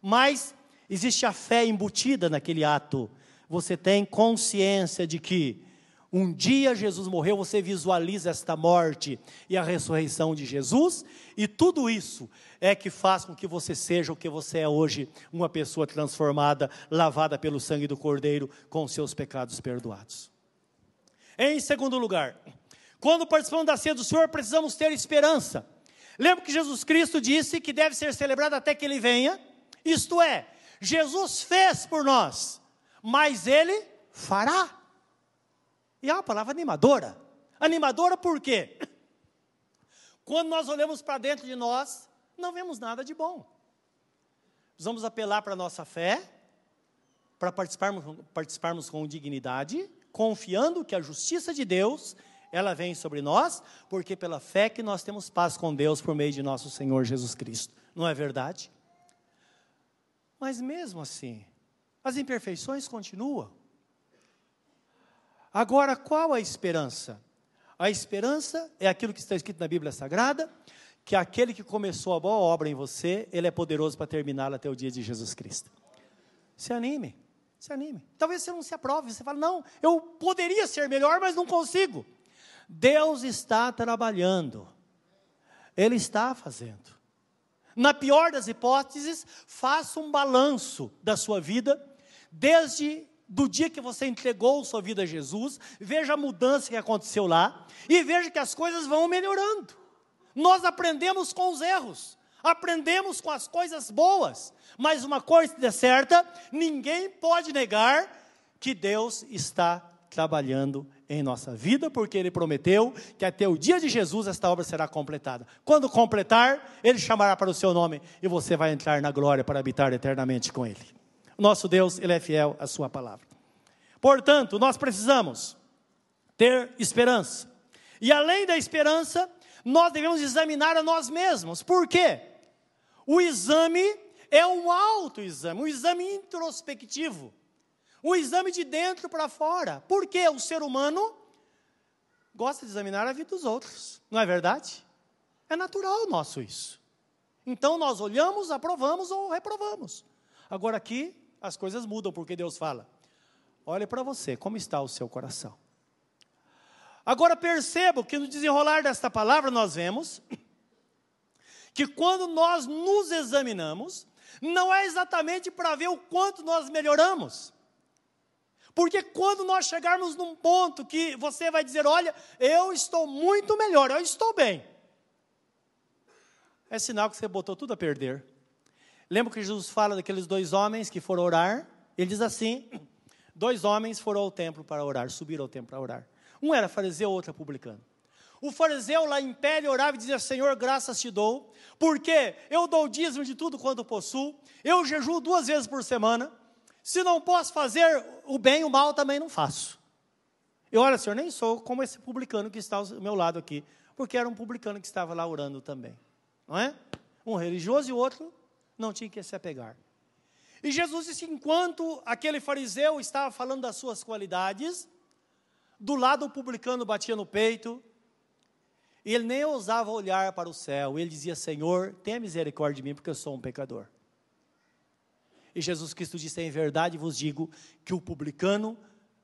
Mas existe a fé embutida naquele ato. Você tem consciência de que um dia Jesus morreu, você visualiza esta morte e a ressurreição de Jesus, e tudo isso é que faz com que você seja o que você é hoje, uma pessoa transformada, lavada pelo sangue do Cordeiro, com seus pecados perdoados. Em segundo lugar, quando participamos da ceia do Senhor, precisamos ter esperança. Lembra que Jesus Cristo disse que deve ser celebrado até que ele venha? Isto é, Jesus fez por nós, mas ele fará. E é uma palavra animadora. Animadora por quê? Quando nós olhamos para dentro de nós, não vemos nada de bom. Vamos apelar para a nossa fé, para participarmos, participarmos com dignidade, confiando que a justiça de Deus ela vem sobre nós, porque pela fé que nós temos paz com Deus por meio de nosso Senhor Jesus Cristo. Não é verdade? Mas mesmo assim, as imperfeições continuam. Agora, qual a esperança? A esperança é aquilo que está escrito na Bíblia Sagrada, que aquele que começou a boa obra em você, ele é poderoso para terminá-la até o dia de Jesus Cristo. Se anime, se anime. Talvez você não se aprove, você fala, não, eu poderia ser melhor, mas não consigo. Deus está trabalhando, Ele está fazendo. Na pior das hipóteses, faça um balanço da sua vida, desde do dia que você entregou sua vida a Jesus, veja a mudança que aconteceu lá e veja que as coisas vão melhorando. Nós aprendemos com os erros, aprendemos com as coisas boas, mas uma coisa é certa: ninguém pode negar que Deus está trabalhando em nossa vida, porque Ele prometeu que até o dia de Jesus esta obra será completada. Quando completar, Ele chamará para o seu nome e você vai entrar na glória para habitar eternamente com Ele. Nosso Deus, Ele é fiel à Sua palavra. Portanto, nós precisamos ter esperança. E além da esperança, nós devemos examinar a nós mesmos. Por quê? O exame é um autoexame, um exame introspectivo. O exame de dentro para fora. Porque o ser humano gosta de examinar a vida dos outros. Não é verdade? É natural nosso isso. Então nós olhamos, aprovamos ou reprovamos. Agora aqui as coisas mudam porque Deus fala: olhe para você, como está o seu coração. Agora percebo que no desenrolar desta palavra nós vemos que quando nós nos examinamos, não é exatamente para ver o quanto nós melhoramos, porque quando nós chegarmos num ponto que você vai dizer: Olha, eu estou muito melhor, eu estou bem, é sinal que você botou tudo a perder. Lembra que Jesus fala daqueles dois homens que foram orar? Ele diz assim: dois homens foram ao templo para orar, subiram ao templo para orar. Um era fariseu, outro era publicano. O fariseu lá em pé, ele orava e dizia: Senhor, graças te dou, porque eu dou o dízimo de tudo quanto possuo, eu jejuo duas vezes por semana, se não posso fazer o bem, o mal também não faço. E olha, senhor, nem sou como esse publicano que está ao meu lado aqui, porque era um publicano que estava lá orando também. Não é? Um religioso e o outro não tinha que se apegar. E Jesus disse: enquanto aquele fariseu estava falando das suas qualidades, do lado o publicano batia no peito, e ele nem ousava olhar para o céu, ele dizia: Senhor, tenha misericórdia de mim, porque eu sou um pecador. E Jesus Cristo disse: Em verdade vos digo que o publicano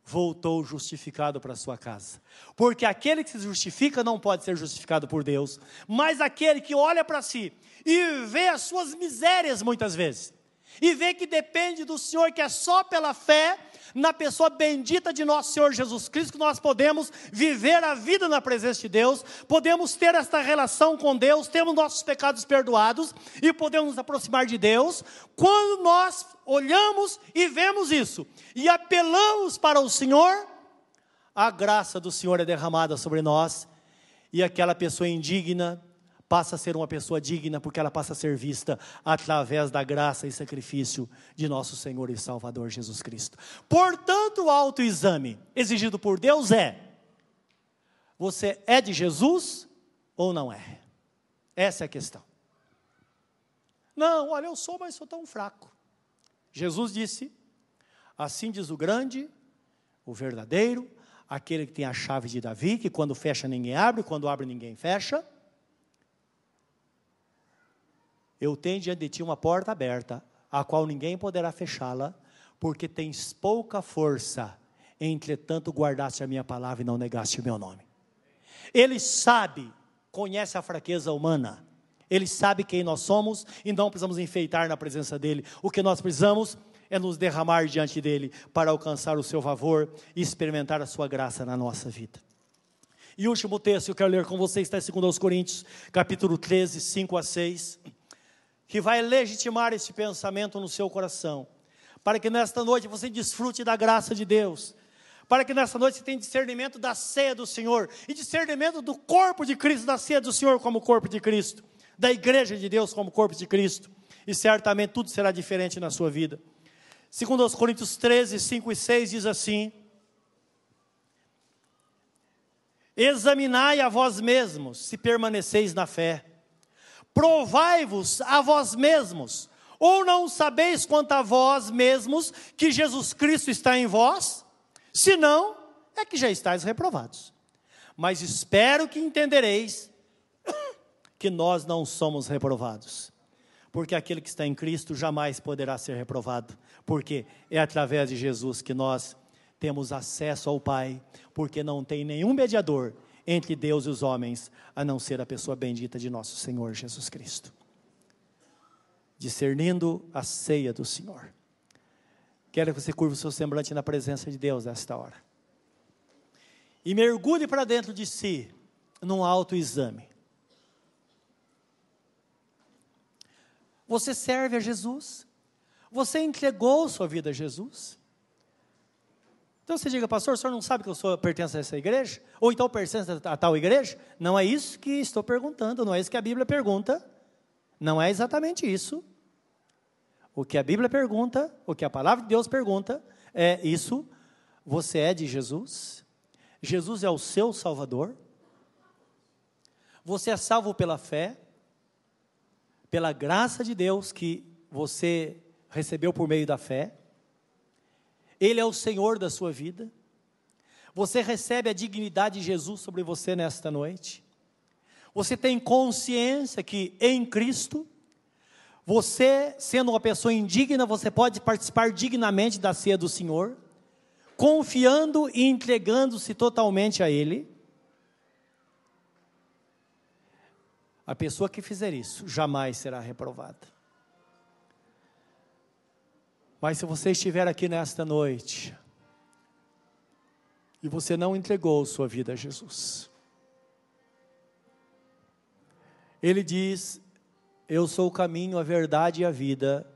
voltou justificado para sua casa. Porque aquele que se justifica não pode ser justificado por Deus, mas aquele que olha para si e vê as suas misérias muitas vezes, e vê que depende do Senhor, que é só pela fé na pessoa bendita de nosso Senhor Jesus Cristo que nós podemos viver a vida na presença de Deus, podemos ter esta relação com Deus, temos nossos pecados perdoados e podemos nos aproximar de Deus. Quando nós olhamos e vemos isso e apelamos para o Senhor, a graça do Senhor é derramada sobre nós e aquela pessoa indigna passa a ser uma pessoa digna, porque ela passa a ser vista através da graça e sacrifício de nosso Senhor e Salvador Jesus Cristo. Portanto, o autoexame exigido por Deus é: você é de Jesus ou não é? Essa é a questão. Não, olha, eu sou, mas sou tão fraco. Jesus disse: Assim diz o grande, o verdadeiro, aquele que tem a chave de Davi, que quando fecha ninguém abre, quando abre ninguém fecha. Eu tenho diante de ti uma porta aberta, a qual ninguém poderá fechá-la, porque tens pouca força, entretanto guardaste a minha palavra e não negaste o meu nome. Ele sabe, conhece a fraqueza humana, ele sabe quem nós somos e não precisamos enfeitar na presença dele. O que nós precisamos é nos derramar diante dele para alcançar o seu favor e experimentar a sua graça na nossa vida. E último texto que eu quero ler com vocês está em 2 Coríntios, capítulo 13, 5 a 6 que vai legitimar esse pensamento no seu coração, para que nesta noite você desfrute da graça de Deus, para que nesta noite você tenha discernimento da ceia do Senhor. E discernimento do corpo de Cristo, da ceia do Senhor como corpo de Cristo, da igreja de Deus como corpo de Cristo, e certamente tudo será diferente na sua vida. Segundo aos Coríntios 13, 5 e 6 diz assim: Examinai a vós mesmos se permaneceis na fé provai-vos a vós mesmos, ou não sabeis quanto a vós mesmos que Jesus Cristo está em vós? Se não, é que já estáis reprovados. Mas espero que entendereis que nós não somos reprovados. Porque aquele que está em Cristo jamais poderá ser reprovado, porque é através de Jesus que nós temos acesso ao Pai, porque não tem nenhum mediador entre Deus e os homens, a não ser a pessoa bendita de nosso Senhor Jesus Cristo. Discernindo a ceia do Senhor. Quero que você curva o seu semblante na presença de Deus nesta hora. E mergulhe para dentro de si, num autoexame. Você serve a Jesus? Você entregou sua vida a Jesus? Então você diga, pastor, o senhor não sabe que eu sou, pertenço a essa igreja? Ou então pertence a tal igreja? Não é isso que estou perguntando, não é isso que a Bíblia pergunta. Não é exatamente isso. O que a Bíblia pergunta, o que a palavra de Deus pergunta, é isso. Você é de Jesus? Jesus é o seu Salvador? Você é salvo pela fé, pela graça de Deus que você recebeu por meio da fé? Ele é o Senhor da sua vida. Você recebe a dignidade de Jesus sobre você nesta noite. Você tem consciência que em Cristo, você, sendo uma pessoa indigna, você pode participar dignamente da ceia do Senhor, confiando e entregando-se totalmente a Ele. A pessoa que fizer isso jamais será reprovada. Mas se você estiver aqui nesta noite e você não entregou sua vida a Jesus, Ele diz: Eu sou o caminho, a verdade e a vida,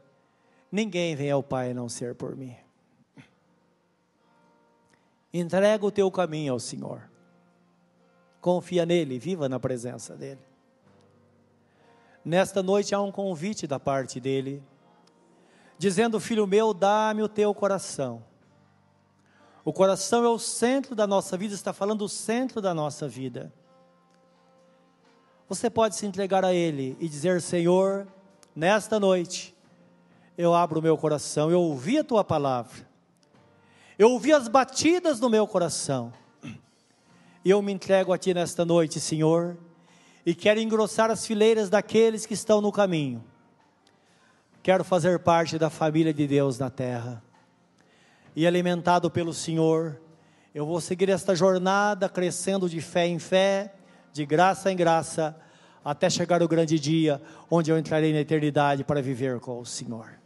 ninguém vem ao Pai a não ser por mim. Entrega o teu caminho ao Senhor. Confia nele, viva na presença dele. Nesta noite há um convite da parte dele dizendo: Filho meu, dá-me o teu coração. O coração é o centro da nossa vida, está falando o centro da nossa vida. Você pode se entregar a Ele e dizer: Senhor, nesta noite, eu abro o meu coração, eu ouvi a tua palavra, eu ouvi as batidas do meu coração, e eu me entrego a ti nesta noite, Senhor, e quero engrossar as fileiras daqueles que estão no caminho. Quero fazer parte da família de Deus na terra. E alimentado pelo Senhor, eu vou seguir esta jornada crescendo de fé em fé, de graça em graça, até chegar o grande dia onde eu entrarei na eternidade para viver com o Senhor.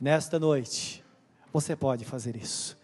Nesta noite, você pode fazer isso.